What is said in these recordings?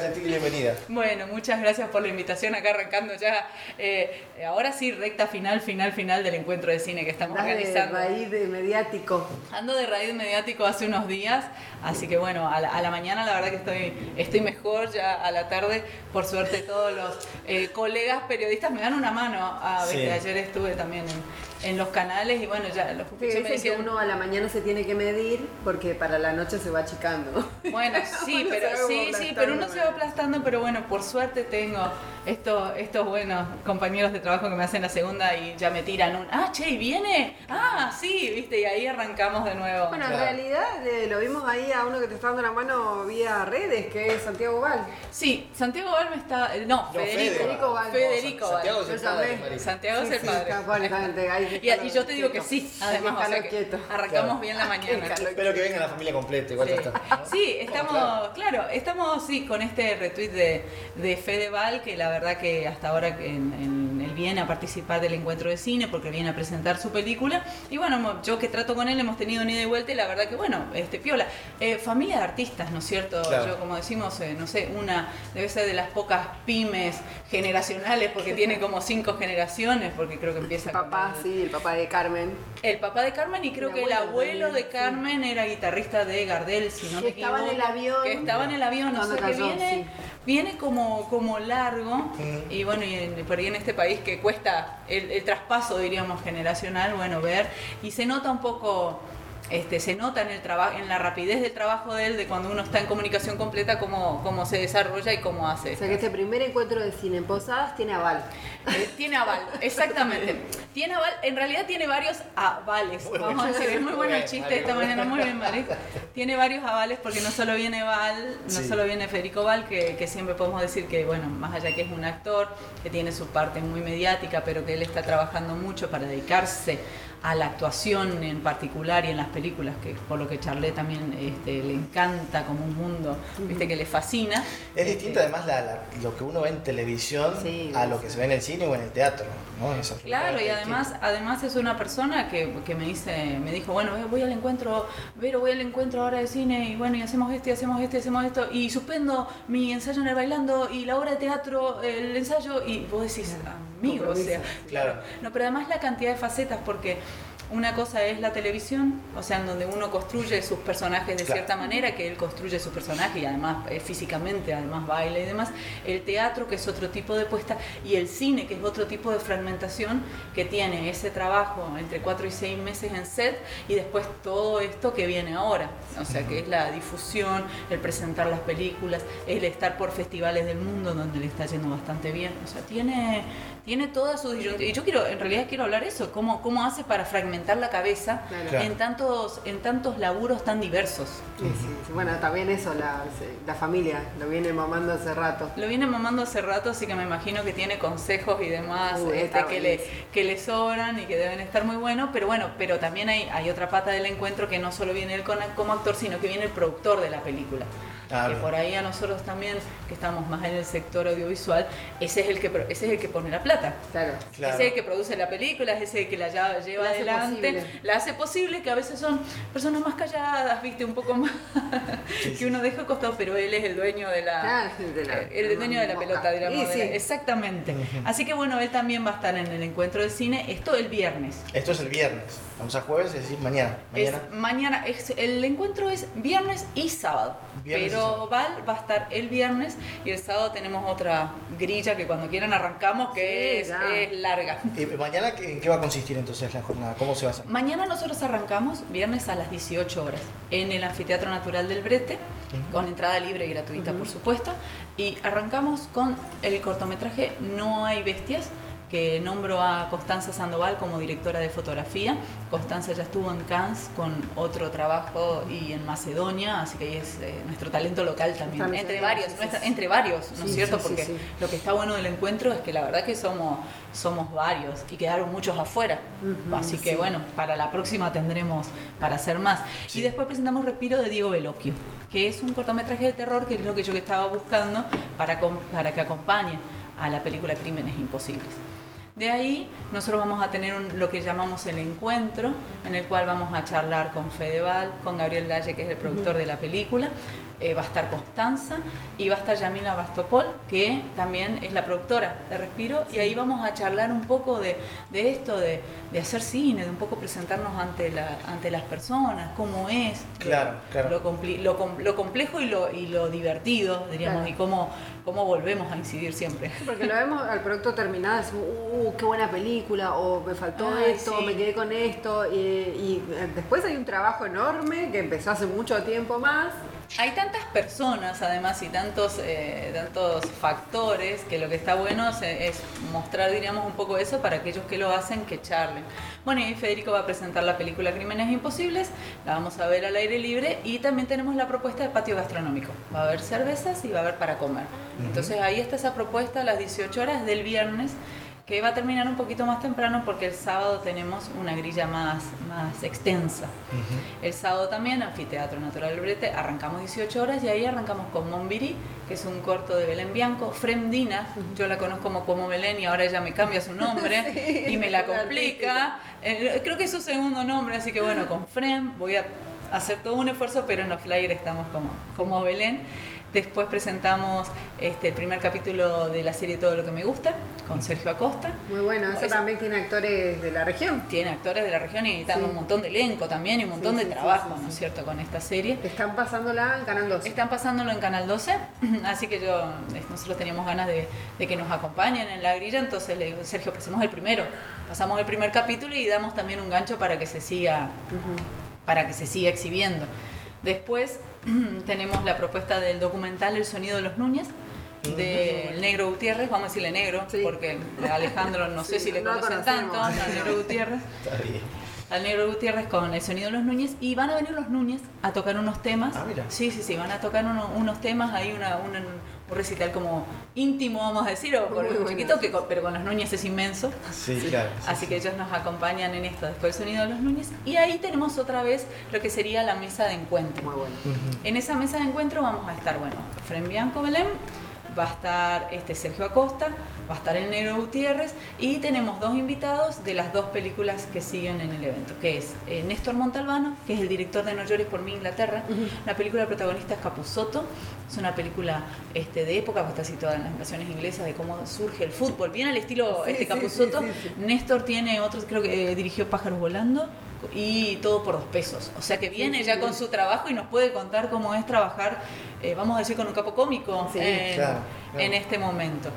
Bienvenida. Bueno, muchas gracias por la invitación acá arrancando ya. eh, ahora sí, recta final, final, final del encuentro de cine que estamos Andás de organizando. raíz de mediático. Ando de raíz mediático hace unos días, así que bueno, a la, a la mañana la verdad que estoy, estoy mejor, ya a la tarde, por suerte todos los eh, colegas periodistas me dan una mano. A Sí. ayer estuve también en, en los canales y bueno, ya los Sí, me que uno a la mañana se tiene que medir porque para la noche se va achicando. Bueno, sí, pero sí, sí, pero uno se va aplastando, pero bueno, por suerte tengo estos, estos buenos compañeros de trabajo que me hacen la segunda y ya me tiran un, ah, che, ¿y viene? Ah, sí, viste, y ahí arrancamos de nuevo. Bueno, en realidad eh, lo vimos ahí a uno que te está dando la mano vía redes, que es Santiago Val. Sí, Santiago Val me está, eh, no, Federico, Federico Val. Federico Val. Santiago es el padre. Santiago Sí, es el sí, padre. Y, y yo te digo que sí, además, o sea que quieto. arrancamos Claro. bien la mañana. Espero que venga la familia completa, igual Sí. ya está. ¿no? Sí, estamos, Claro. claro. estamos sí con este retweet de, de Fedeval, que la verdad que hasta ahora que en- en- viene a participar del encuentro de cine porque viene a presentar su película. Y bueno, yo que trato con él hemos tenido un ida y vuelta y la verdad que bueno, este piola. Eh, familia de artistas, ¿no es cierto? Claro. Yo como decimos, eh, no sé, una debe ser de las pocas pymes generacionales porque tiene como cinco generaciones, porque creo que empieza El con papá, el- sí, el papá de Carmen. el papá de Carmen y creo El que el abuelo de sí. Carmen era guitarrista de Gardel, si no Que me estaba en el avión. Que estaba en el avión, o Cuando sea que cayó, viene, sí. viene como, como largo y bueno, y en- por ahí en este país que cuesta el, el traspaso, diríamos, generacional, bueno, ver y se nota un poco... Este, se nota en el trabajo, en la rapidez del trabajo de él, de cuando uno está en comunicación completa, cómo, cómo se desarrolla y cómo hace. O sea que este primer encuentro de cine en Posadas tiene aval. Eh, tiene aval, exactamente. Tiene aval, en realidad tiene varios avales. Muy Vamos a decir, es muy bueno el chiste esta Mario. mañana, muy bien, Mari. Tiene varios avales porque no solo viene Val, no Sí. solo viene Federico Val, que, que siempre podemos decir que, bueno, más allá que es un actor, que tiene su parte muy mediática, pero que él está trabajando mucho para dedicarse a la actuación en particular y en las películas, que por lo que charlé también este, le encanta como un mundo, viste que le fascina. Es Este, distinto además la- la- lo que uno ve en televisión Sí, a lo que se ve en el cine o en el teatro, ¿no? Claro, y además, además es una persona que, que me dice, me dijo, bueno, voy al encuentro, Vero, voy al encuentro ahora de cine, y bueno, y hacemos esto, y hacemos esto, y hacemos esto, y suspendo mi ensayo en el bailando, y la obra de teatro, el ensayo, y vos decís, amigo, o sea, Claro. no, pero además la cantidad de facetas, porque una cosa es la televisión, o sea, en donde uno construye sus personajes de Claro. cierta manera, que él construye su personaje y además eh, físicamente, además baila y demás. El teatro, que es otro tipo de puesta, y el cine, que es otro tipo de fragmentación, que tiene ese trabajo entre cuatro y seis meses en set y después todo esto que viene ahora. O sea, que es la difusión, el presentar las películas, el estar por festivales del mundo donde le está yendo bastante bien. O sea, tiene, tiene toda su disyuntiva. Y yo quiero, en realidad quiero hablar eso, cómo, cómo hace para fragmentar la cabeza Claro. En tantos, en tantos laburos tan diversos. Sí, sí. Bueno, también eso, la, la familia, lo viene mamando hace rato. Lo viene mamando hace rato, así que me imagino que tiene consejos y demás Uy, este, que, le, que le sobran y que deben estar muy buenos, pero bueno, pero también hay, hay otra pata del encuentro que no solo viene él con- como actor, sino que viene el productor de la película. Ah, que por ahí a nosotros también, que estamos más en el sector audiovisual, ese es el que, ese es el que pone la plata. Claro. Claro. Ese es el que produce la película, es ese el que la lleva, lleva La adelante, posible. la hace posible, que a veces son personas más calladas, viste, un poco más, que uno deja costado, pero él es el dueño de la, Claro, de la- el dueño de la pelota, digamos. Y de sí. la- exactamente. Así que bueno, él también va a estar en el encuentro de cine, esto el viernes. Esto es el viernes. Vamos a jueves, es decir, mañana. Es Mañana. mañana, es- el encuentro es viernes y sábado. Viernes Val va a estar el viernes y el sábado tenemos otra grilla que cuando quieran arrancamos, que Sí, es, larga. ¿Y mañana en qué va a consistir entonces la jornada? ¿Cómo se va a hacer? Mañana nosotros arrancamos viernes a las 18 horas en el Anfiteatro Natural del Brete, con entrada libre y gratuita, por supuesto. Y arrancamos con el cortometraje No hay bestias, que nombro a Constanza Sandoval como directora de fotografía. Constanza ya estuvo en Cannes con otro trabajo y en Macedonia, así que ahí es eh, nuestro talento local también. También, Entre varios, nuestra- entre varios, ¿no es Sí, cierto? sí, Porque sí. lo que está bueno del encuentro es que la verdad que somos, somos varios y quedaron muchos afuera. Ujú, Así que bueno, para la próxima tendremos para hacer más. Y después presentamos Respiro de Diego Veloquio, que es un cortometraje de terror, que es lo que yo estaba buscando para, para que acompañe a la película Crímenes Imposibles. De ahí nosotros vamos a tener un- lo que llamamos el encuentro, en el cual vamos a charlar con Fedeval, con Gabriel Dalle, que es el productor de la película, eh, va a estar Constanza y va a estar Yamila Bastopol, que también es la productora de Respiro, y ahí vamos a charlar un poco de, de esto, de, de, hacer cine, de un poco presentarnos ante, la, ante las personas, cómo es, claro, lo, claro. Lo, lo, lo, complejo y lo, y lo divertido, diríamos, claro. y cómo, cómo volvemos a incidir siempre. Porque lo vemos al producto terminado, decimos, uh, qué buena película, o me faltó Ay, esto, sí. me quedé con esto, y, y después hay un trabajo enorme que empezó hace mucho tiempo más hay tantas personas además y tantos, eh, tantos factores que lo que está bueno es, es, mostrar, diríamos, un poco eso para aquellos que lo hacen, que charlen. Bueno, y Federico va a presentar la película Crímenes Imposibles, la vamos a ver al aire libre y también tenemos la propuesta de patio gastronómico. Va a haber cervezas y va a haber para comer. Uh -huh. Entonces ahí está esa propuesta a las 18 horas del viernes que va a terminar un poquito más temprano porque el sábado tenemos una grilla más, más extensa. Uh -huh. El sábado también, Anfiteatro Natural del Brete, arrancamos 18 horas y ahí arrancamos con Monbiri, que es un corto de Belén Bianco, Fremdina, uh -huh. yo la conozco como como Belén y ahora ella me cambia su nombre sí, y me la complica. Eh, creo que es su segundo nombre, así que bueno, con Frem voy a hacer todo un esfuerzo, pero en los flyers estamos como, como Belén. Después presentamos este, el primer capítulo de la serie Todo lo que me gusta con Sergio Acosta. Muy bueno, eso también tiene actores de la región. Tiene actores de la región y sí. un montón de elenco también y un montón sí, de trabajo, ¿no es cierto?, con esta serie. Están pasándola en Canal 12. Están pasándolo en Canal 12, así que yo, nosotros teníamos ganas de, de que nos acompañen en la grilla, entonces le digo, Sergio, pasemos el primero. Pasamos el primer capítulo y damos también un gancho para que se siga, uh -huh. Para que se siga exhibiendo. Después tenemos la propuesta del documental El sonido de los Núñez del Negro Gutiérrez, vamos a decirle negro, sí. porque Alejandro no sé si le no conocen tanto, al Negro Gutiérrez. Al Negro Gutiérrez con el sonido de los Núñez y van a venir los Núñez a tocar unos temas. Ah, mira. Sí, sí, sí, van a tocar uno, unos temas, hay una, una, un recital como íntimo, vamos a decir, o con un chiquito, que, pero con los Núñez es inmenso. Sí, sí. claro. Sí, Así sí. que ellos nos acompañan en esto, después el sonido de los Núñez. Y ahí tenemos otra vez lo que sería la mesa de encuentro. Muy bueno. Uh -huh. En esa mesa de encuentro vamos a estar, bueno, Fren Bianco Belén, va a estar este Sergio Acosta, va a estar el Negro Gutiérrez y tenemos dos invitados de las dos películas que siguen en el evento, que es eh, Néstor Montalbano, que es el director de No llores por mí Inglaterra, uh -huh. la película protagonista es Capusotto, es una película este, de época, que está situada en las invasiones inglesas, de cómo surge el fútbol, bien al estilo sí, este Capusotto. Sí, sí, Néstor tiene otros, creo que eh, dirigió Pájaros Volando, y todo por dos pesos. O sea que viene ya con su trabajo y nos puede contar cómo es trabajar, eh, vamos a decir, con un capo cómico en, claro, claro. en, este momento.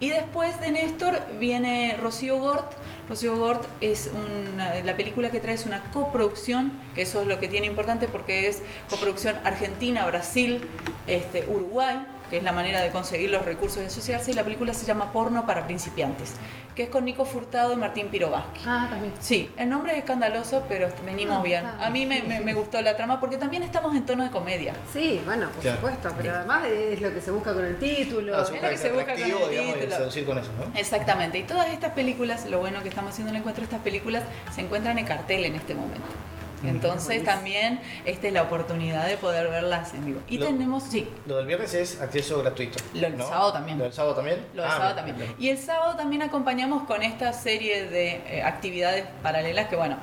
Y después de Néstor viene Rocío Gort. Rocío Gort es una, la película que trae es una coproducción, que eso es lo que tiene importante porque es coproducción Argentina, Brasil, este, Uruguay que es la manera de conseguir los recursos de asociarse, y la película se llama Porno para principiantes, que es con Nico Furtado y Martín Pirovaski. Ah, también. Sí, el nombre es escandaloso, pero venimos ah, bien. Ah, a mí me, me, me, gustó la trama porque también estamos en tono de comedia. Sí, bueno, por claro. supuesto, pero además es lo que se busca con el título. Ah, es lo que se busca con el digamos, título. seducir con eso, ¿no? Exactamente, y todas estas películas, lo bueno que estamos haciendo en el encuentro, estas películas se encuentran en cartel en este momento. Entonces también esta es la oportunidad de poder verlas en vivo. Y lo, tenemos, sí. Lo del viernes es acceso gratuito. Lo del ¿no? sábado también. Lo del sábado también. Lo del ah, sábado también. Bien. Y el sábado también acompañamos con esta serie de eh, actividades paralelas que, bueno,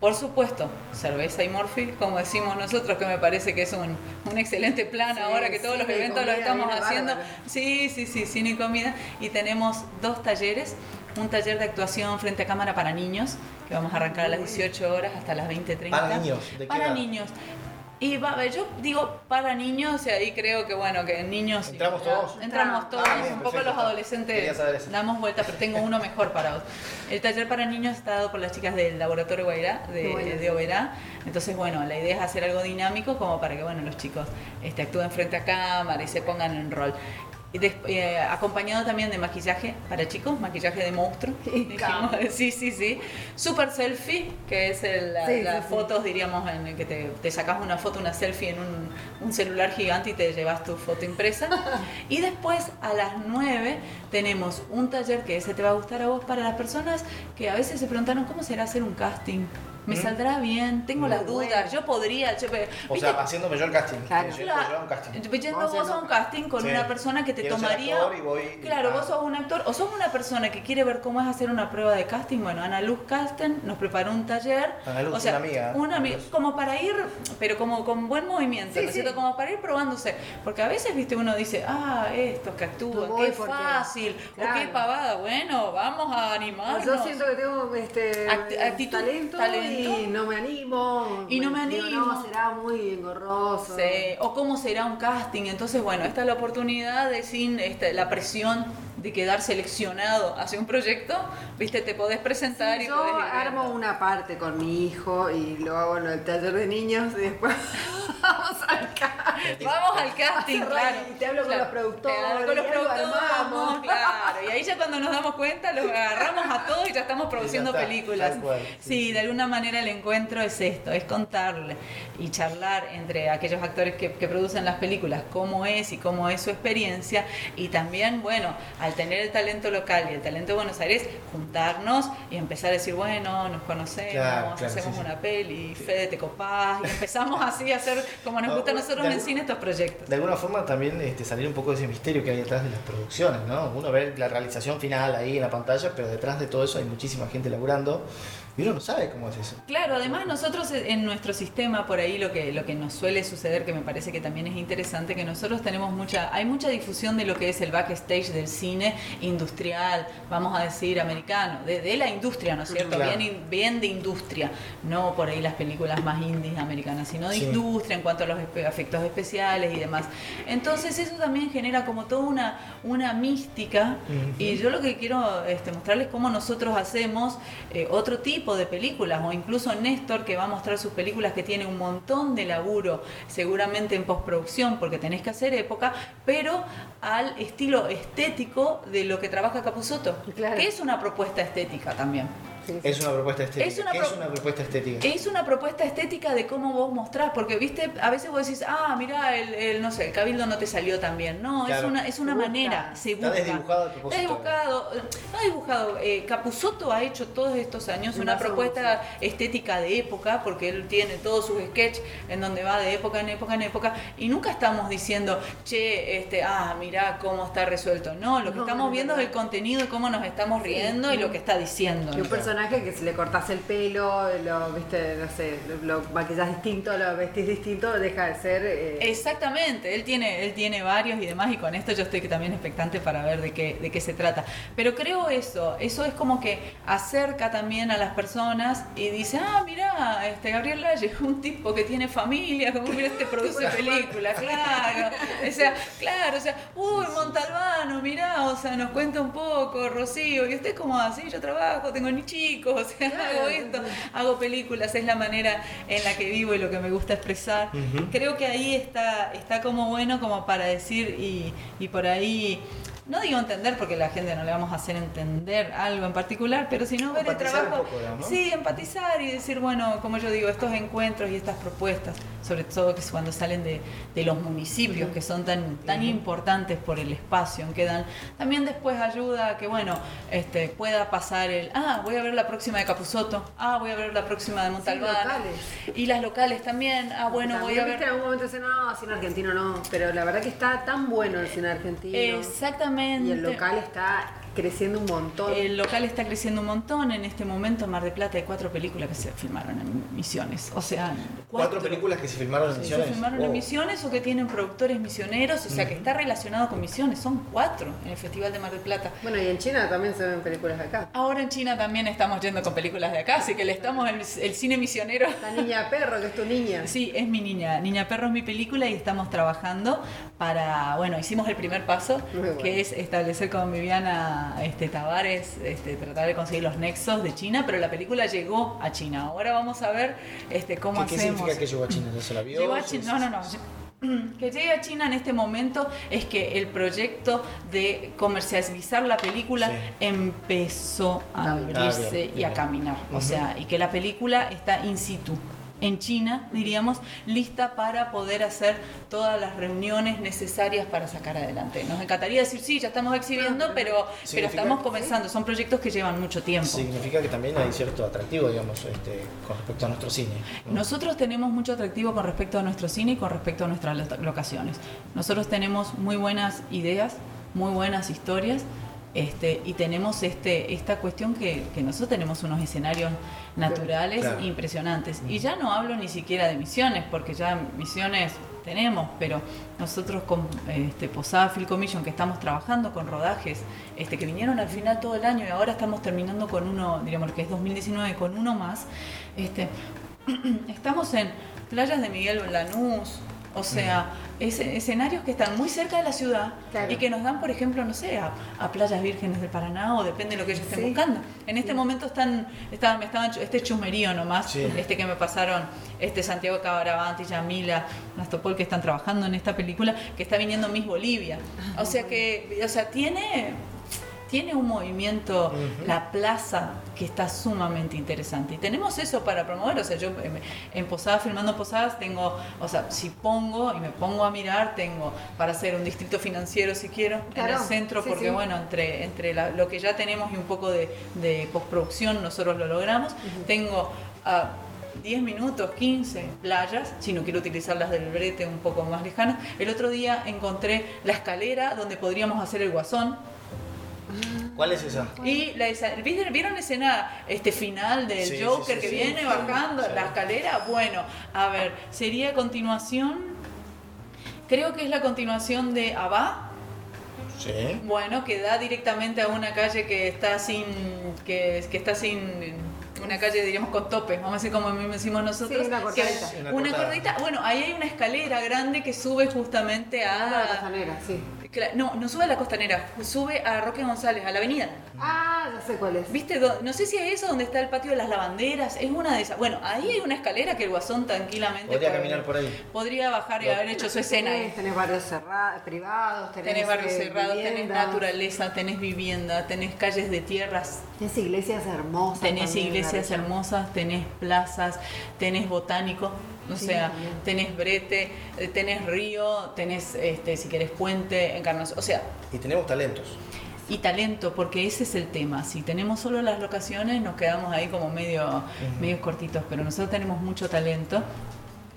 por supuesto, cerveza y morfi, como decimos nosotros, que me parece que es un, un excelente plan sí, ahora que todos los eventos los estamos haciendo. Bárbaro. Sí, sí, sí, cine y comida. Y tenemos dos talleres un taller de actuación frente a cámara para niños, que vamos a arrancar a las 18 horas hasta las 20.30. Para niños, ¿de Para edad? niños. Y va, yo digo para niños, y ahí creo que bueno, que niños. ¿Entramos todos? Entramos todos, ah, bien, un poco perfecto. los adolescentes damos vuelta, pero tengo uno mejor para vos. El taller para niños está dado por las chicas del Laboratorio Guairá, de, bueno, de Oberá. Entonces, bueno, la idea es hacer algo dinámico como para que bueno, los chicos este, actúen frente a cámara y se pongan en rol. Eh, acompañado también de maquillaje para chicos, maquillaje de monstruo. Sí, sí, sí. Super selfie, que es el, la, sí, las sí, fotos, sí. diríamos, en que te, te, sacas una foto, una selfie en un, un, celular gigante y te llevas tu foto impresa. y después a las 9 tenemos un taller que ese te va a gustar a vos para las personas que a veces se preguntaron cómo será hacer un casting me saldrá bien, tengo las dudas, bueno. yo podría, yo- O ¿viste? sea, haciéndome yo el casting. Claro. Yendo Claro. yo a un casting. Yendo Vos a un casting con Sí. una persona que te Quiero ser tomaría. actor y voy- claro, ah. vos sos un actor o sos una persona que quiere ver cómo es hacer una prueba de casting. Bueno, Ana Luz Casten nos preparó un taller. Ana Luz, o sea, una amiga. una como para ir, pero como con buen movimiento, Sí, ¿no es sí. cierto? Como para ir probándose. Porque a veces, viste, uno dice, ah, estos que actúan, No qué fácil, o qué pavada. Bueno, vamos a animarnos. Yo siento que tengo este Acti- actitud, talento, talento. Y no me animo. Y no me Digo, animo. no, será muy engorroso. Sí, o cómo será un casting. Entonces, bueno, esta es la oportunidad de sin este, la presión de quedar seleccionado hacia un proyecto, viste, te podés presentar Sí, y yo podés ir armo viendo. una parte con mi hijo y lo hago en el taller de niños y después vamos al casting. Vamos al casting, claro. y te hablo con Claro, los productores, te hablo con los productores, armamos. claro. Y ahí ya cuando nos damos cuenta, los agarramos a todos y ya estamos produciendo está, películas. cual, Sí, sí, sí. de alguna manera el encuentro es esto, es contarle y charlar entre aquellos actores que, que producen las películas cómo es y cómo es su experiencia. Y también, bueno, al tener el talento local y el talento de Buenos Aires, juntarnos y empezar a decir, bueno, nos conocemos, Claro, claro, hacemos sí, sí. una peli, Fede te copás, y empezamos así a hacer como nos No, gusta a nosotros en cine estos proyectos. De alguna forma también este, salir un poco de ese misterio que hay detrás de las producciones, ¿no? Uno ve la realización final ahí en la pantalla, pero detrás de todo eso hay muchísima gente laburando y uno no sabe cómo es eso. Claro, además nosotros en nuestro sistema por ahí lo que lo que nos suele suceder que me parece que también es interesante que nosotros tenemos mucha hay mucha difusión de lo que es el backstage del cine industrial, vamos a decir americano, de, de la industria, ¿no es cierto? Claro. Bien de industria, no por ahí las películas más indies americanas, sino de Sí. industria en cuanto a los efectos especiales y demás. Entonces eso también genera como toda una una mística y yo lo que quiero este, mostrarles cómo nosotros hacemos eh, otro tipo de películas, o incluso Néstor que va a mostrar sus películas que tiene un montón de laburo, seguramente en postproducción, porque tenés que hacer época, pero al estilo estético de lo que trabaja Capusotto, Claro. que es una propuesta estética también. Es una propuesta estética. Es una ¿Qué pro- es una propuesta estética? Es una propuesta estética de cómo vos mostrás, porque viste, a veces vos decís, ah, mira, el, el, no sé, el cabildo no te salió tan bien. No, Claro. es una, es una Se busca. manera, se Está busca. desdibujado propósito. Está dibujado, eh, no dibujado. Eh, Capusotto ha hecho todos estos años una propuesta estética de época, porque él tiene todos sus sketches en donde va de época en época en época, y nunca estamos diciendo, che, este, ah, mira cómo está resuelto. No, lo que No, estamos es viendo es el contenido y cómo nos estamos riendo y lo que está diciendo. Y un personaje que si le cortás el pelo, lo, viste, no sé, lo, lo maquillás distinto, lo vestís distinto, deja de ser. eh, Exactamente, él tiene, él tiene varios y demás, y con esto yo estoy también expectante para ver de qué, de qué se trata. Pero creo eso, eso es como que acerca también a las personas y dice, ah, mira, este Gabriel Lalle, un tipo que tiene familia, como mira, este produce películas, claro. O sea, claro, o sea, uy, Montalbano, mirá, o sea, nos cuenta un poco, Rocío, y usted como así, yo trabajo, tengo ni chicos, o sea, hago esto, hago películas, es la manera en la que vivo y lo que me gusta expresar. Creo que ahí está, está como bueno como para decir y, y por ahí, no digo entender porque la gente no le vamos a hacer entender algo en particular, pero si no ver el trabajo, sí, empatizar y decir, bueno, como yo digo, estos encuentros y estas propuestas, sobre todo que cuando salen de, de los municipios que son tan, tan importantes por el espacio en que dan, también después ayuda a que, bueno, este, pueda pasar el, ah, voy a ver la próxima de Capusotto, ah, voy a ver la próxima de Montalbán. Y las locales también, ah, bueno, voy a ver... en algún momento dicen, no, cine argentino no, pero la verdad que está tan bueno el cine argentino. Exactamente. Y el local está creciendo un montón. El local está creciendo un montón. En este momento en Mar del Plata hay cuatro películas que se filmaron en Misiones. O sea, Cuatro películas que se filmaron en que Misiones. se filmaron en Wow. Misiones o que tienen productores misioneros, o sea, que está relacionado con Misiones. Son cuatro en el Festival de Mar del Plata. Bueno, y en China también se ven películas de acá. Ahora en China también estamos yendo con películas de acá, así que le estamos el, el cine misionero. La niña perro, que es tu niña. Sí, es mi niña. Niña Perro es mi película y estamos trabajando para, bueno, hicimos el primer paso, bueno. que es establecer con Viviana este, Tavares, este, tratar de conseguir los nexos de China, pero la película llegó a China. Ahora vamos a ver este, cómo ¿Qué, qué hacemos. significa que llegó a China? ¿Ya se la vio? Llegó a ¿Se- China, no, no, no. Que llegue a China en este momento es que el proyecto de comercializar la película Sí. empezó a Ah, abrirse Ah, bien, y a caminar. O sea, y que la película está in situ. En China, diríamos, lista para poder hacer todas las reuniones necesarias para sacar adelante. Nos encantaría decir, sí, ya estamos exhibiendo, pero, pero estamos comenzando. Son proyectos que llevan mucho tiempo. Significa que también hay cierto atractivo, digamos, este, con respecto a nuestro cine. Nosotros tenemos mucho atractivo con respecto a nuestro cine y con respecto a nuestras locaciones. Nosotros tenemos muy buenas ideas, muy buenas historias este, y tenemos este, esta cuestión que, nosotros tenemos unos escenarios naturales impresionantes. Y ya no hablo ni siquiera de misiones, porque ya misiones tenemos, pero nosotros con este, Posada Film Commission, que estamos trabajando con rodajes, este, que vinieron al final todo el año y ahora estamos terminando con uno, diríamos que es 2019, con uno más, este, estamos en playas de Miguel Lanús, o sea, escenarios que están muy cerca de la ciudad y que nos dan, por ejemplo, no sé, a, playas vírgenes del Paraná o depende de lo que ellos estén buscando. En este momento están, están, me estaban, este chumerío nomás, este que me pasaron, este Santiago Cabaravanti, Yamila, Nastopol, que están trabajando en esta película, que está viniendo Miss Bolivia. O sea que, o sea, tiene tiene un movimiento, la plaza, que está sumamente interesante. Y tenemos eso para promover, o sea, yo en Posadas, filmando Posadas, tengo, o sea, si pongo y me pongo a mirar, tengo para hacer un distrito financiero si quiero, en el centro, porque bueno, entre, entre lo que ya tenemos y un poco de, postproducción, nosotros lo logramos. Tengo... a 10 minutos, 15 playas, si no quiero utilizar las del brete un poco más lejanas. El otro día encontré la escalera donde podríamos hacer el guasón, ¿Cuál es esa? Y la, ¿vieron la escena este final del Joker que viene bajando la escalera? Bueno, a ver, sería continuación. Creo que es la continuación de Abba. Sí. Bueno, que da directamente a una calle que está sin. que, que está sin una calle, diríamos, con tope, vamos a decir como decimos nosotros. una cortadita. una, cortadita. Bueno, ahí hay una escalera grande que sube justamente a... La sí. No, no sube a la costanera, sube a Roque González, a la avenida. Ah, ya sé cuál es. ¿Viste? No sé si es eso donde está el patio de las lavanderas, es una de esas. Bueno, ahí hay una escalera que el guasón tranquilamente... Podría caminar por ahí. Podría bajar y haber hecho su escena. Tenés, barrios cerrados, privados, tenés, tenés barrios eh, cerrados, tenés naturaleza, tenés vivienda, tenés calles de tierras. Tenés iglesias hermosas. Tenés iglesias hermosas, tenés plazas, tenés botánico. O sea, tenés brete, eh, tenés río, tenés, este, si querés, puente, encarnación. O sea. Y tenemos talentos. Y talento, porque ese es el tema. Si tenemos solo las locaciones, nos quedamos ahí como medio, medio cortitos, pero nosotros tenemos mucho talento.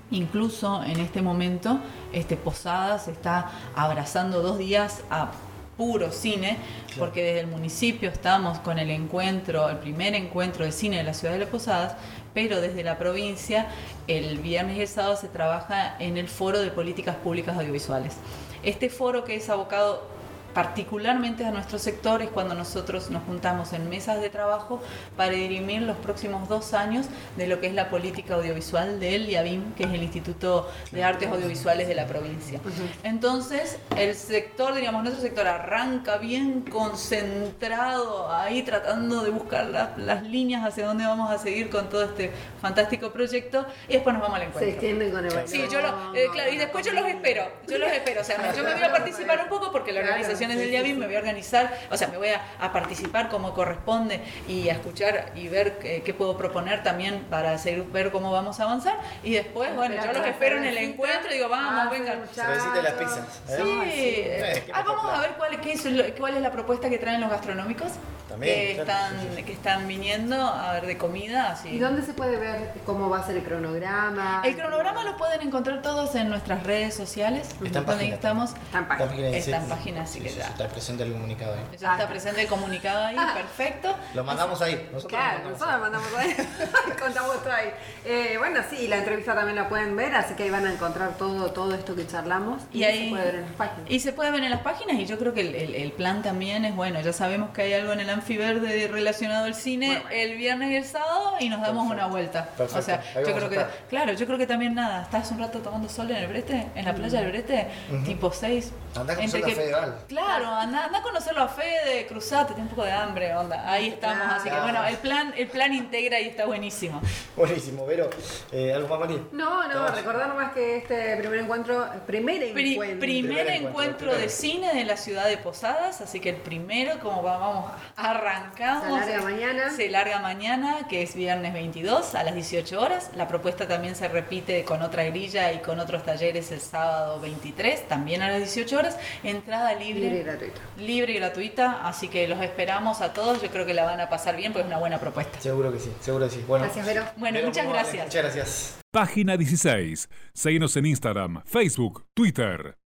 Incluso en este momento, este Posadas está abrazando dos días a puro cine, porque desde el municipio estamos con el encuentro, el primer encuentro de cine de la ciudad de Las Posadas, pero desde la provincia el viernes y el sábado se trabaja en el foro de políticas públicas audiovisuales. Este foro que es abocado particularmente a nuestros sectores cuando nosotros nos juntamos en mesas de trabajo para dirimir los próximos dos años de lo que es la política audiovisual del IABIM, que es el Instituto de Artes Audiovisuales de la provincia. Entonces, el sector, diríamos, nuestro sector arranca bien concentrado ahí tratando de buscar las líneas hacia dónde vamos a seguir con todo este fantástico proyecto y después nos vamos al encuentro. Se extienden con el Sí, yo lo, eh, claro, y después yo los espero, yo los espero, o sea, yo me voy a participar un poco porque la organización del día bien, me voy a organizar, o sea, me voy a, participar como corresponde y a escuchar y ver qué, puedo proponer también para seguir, ver cómo vamos a avanzar. Y después, bueno, yo los espero en el encuentro y digo, vamos, ah, vengan. Se las pizzas. ¿eh? Sí. Ah, vamos a ver cuál, qué es, cuál es la propuesta que traen los gastronómicos. También, que, están, que están viniendo a ver de comida. Así. ¿Y dónde se puede ver cómo va a ser el cronograma? El cronograma lo pueden encontrar todos en nuestras redes sociales. Está en página. estamos. Está en página. Está en página, así que Está presente el comunicado ahí. Ya está presente el comunicado ahí, perfecto. Lo mandamos ahí. Nosotros claro, lo nosotros lo mandamos ahí. Contamos todo ahí. Eh, bueno, sí, la entrevista también la pueden ver, así que ahí van a encontrar todo, todo esto que charlamos. Y, ahí, se puede ver en las páginas. Y se puede ver en las páginas, y yo creo que el, el, plan también es bueno. Ya sabemos que hay algo en el Anfiverde relacionado al cine el viernes y el sábado, y nos damos una vuelta. O sea, yo creo que, claro, yo creo que también nada, estás un rato tomando sol en el Brete, en la playa del Brete, tipo 6. Andá con que, Federal. Claro, anda, anda a conocerlo a Fede, cruzate, tengo un poco de hambre, onda. Ahí estamos, así que bueno, el plan, el plan integra y está buenísimo. Buenísimo, pero eh, ¿algo más, Mari? No, no, recordar nomás que este primer encuentro, primer encuentro. primer, encuentro, de, cine de la ciudad de Posadas, así que el primero, como vamos, arrancamos. Se larga mañana. Se larga mañana, que es viernes 22 a las 18 horas. La propuesta también se repite con otra grilla y con otros talleres el sábado 23, también a las 18 horas. Entrada libre. Libre y gratuita. Libre y gratuita, así que los esperamos a todos. Yo creo que la van a pasar bien porque es una buena propuesta. Seguro que sí, seguro que sí. Bueno, Gracias, Vero. Bueno, Vero, muchas gracias. Muchas gracias. Página 16. Seguinos en Instagram, Facebook, Twitter.